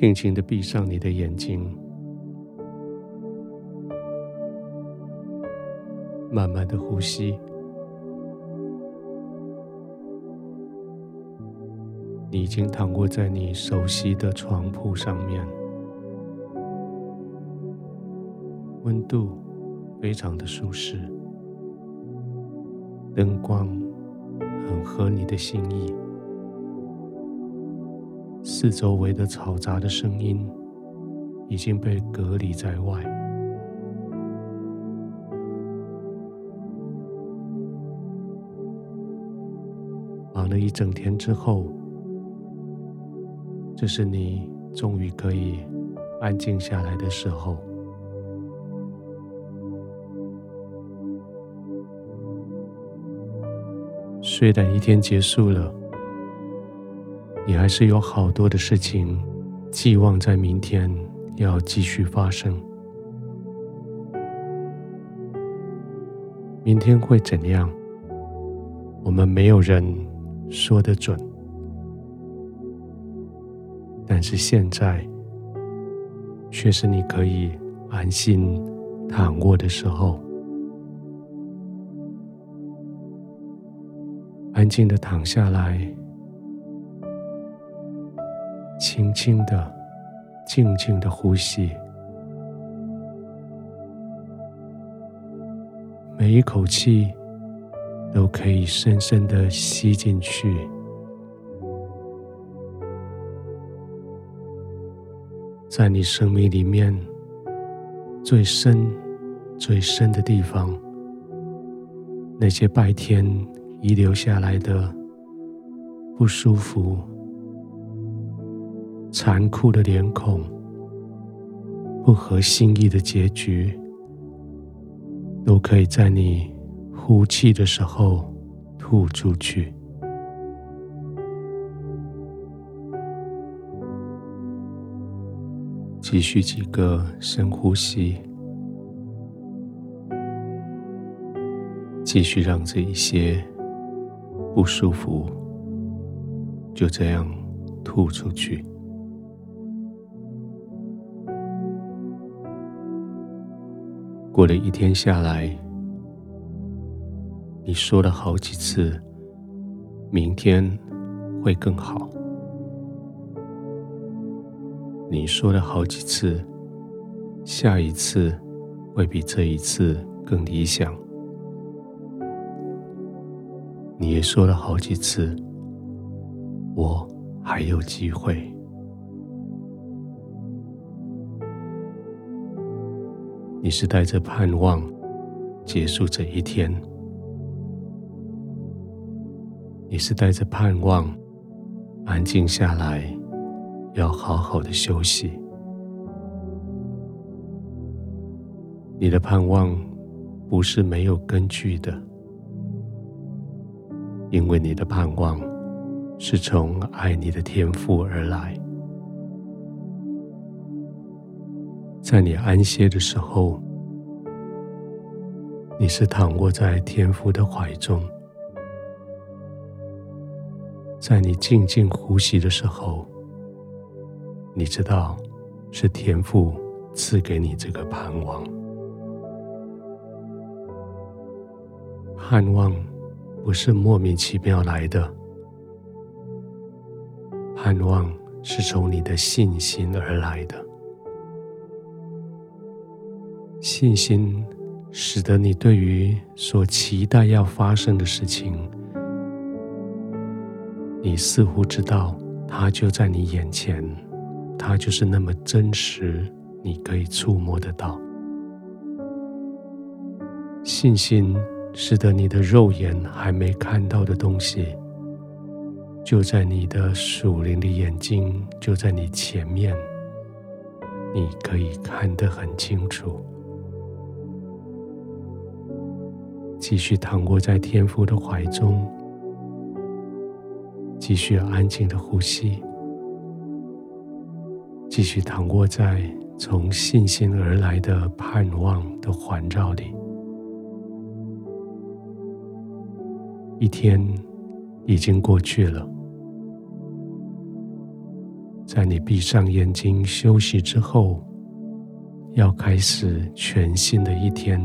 轻轻的闭上你的眼睛，慢慢的呼吸。你已经躺卧在你熟悉的床铺上面，温度非常的舒适，灯光很合你的心意，四周围的嘈杂的声音已经被隔离在外。忙了一整天之后。这是你终于可以安静下来的时候。虽然一天结束了，你还是有好多的事情寄望在明天要继续发生。明天会怎样？我们没有人说得准。但是现在，却是你可以安心躺卧的时候，安静的躺下来，轻轻的、静静的呼吸，每一口气都可以深深的吸进去。在你生命里面最深、最深的地方，那些白天遗留下来的不舒服、残酷的脸孔、不合心意的结局，都可以在你呼气的时候吐出去。继续几个深呼吸，继续让这一些不舒服就这样吐出去。过了一天下来，你说了好几次，明天会更好。你说了好几次，下一次会比这一次更理想。你也说了好几次，我还有机会。你是带着盼望结束这一天，你是带着盼望安静下来。要好好的休息。你的盼望不是没有根据的，因为你的盼望是从爱你的天赋而来。在你安歇的时候，你是躺卧在天父的怀中；在你静静呼吸的时候，你知道，是天父赐给你这个盼望。盼望不是莫名其妙来的，盼望是从你的信心而来的。信心使得你对于所期待要发生的事情，你似乎知道它就在你眼前。它就是那么真实，你可以触摸得到。信心使得你的肉眼还没看到的东西，就在你的属灵的眼睛，就在你前面，你可以看得很清楚。继续躺卧在天父的怀中，继续安静的呼吸。继续躺卧在从信心而来的盼望的环绕里，一天已经过去了，在你闭上眼睛休息之后，要开始全新的一天。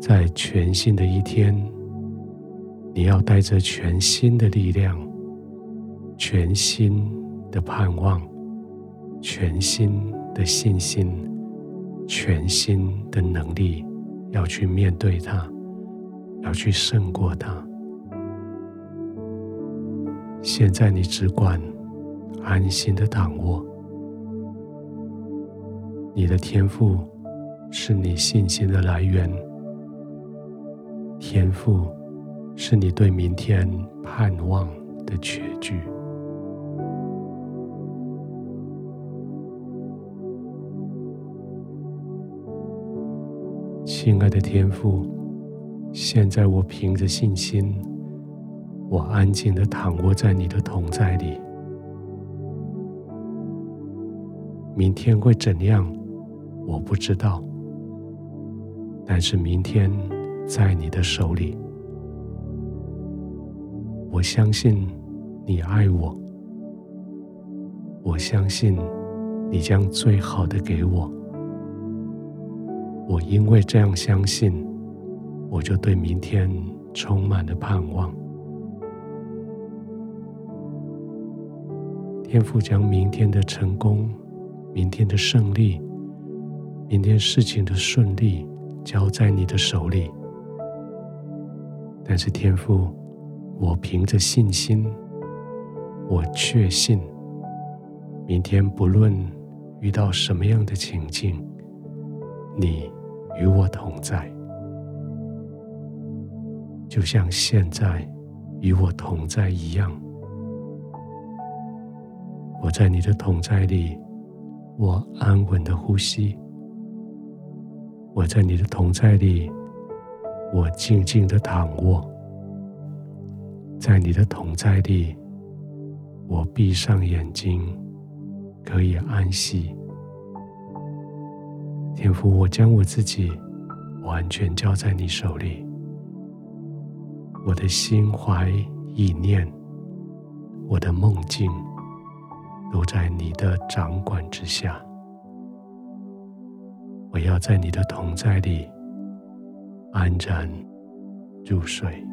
在全新的一天，你要带着全新的力量、全新的盼望、全新的信心、全新的能力，要去面对它，要去胜过它。现在你只管安心的躺卧，你的天赋是你信心的来源，天赋是你对明天盼望的绝句。亲爱的天父，现在我凭着信心，我安静的躺卧在你的同在里。明天会怎样，我不知道。但是明天在你的手里，我相信你爱我，我相信你将最好的给我。我因为这样相信，我就对明天充满了盼望。天父将明天的成功、明天的胜利、明天事情的顺利交在你的手里。但是天父，我凭着信心，我确信，明天不论遇到什么样的情境，你与我同在，就像现在与我同在一样。我在你的同在里，我安稳的呼吸；我在你的同在里，我静静的躺卧；在你的同在里，我闭上眼睛，可以安息。天父，我将我自己完全交在你手里，我的心怀意念，我的梦境，都在你的掌管之下。我要在你的同在里安然入睡。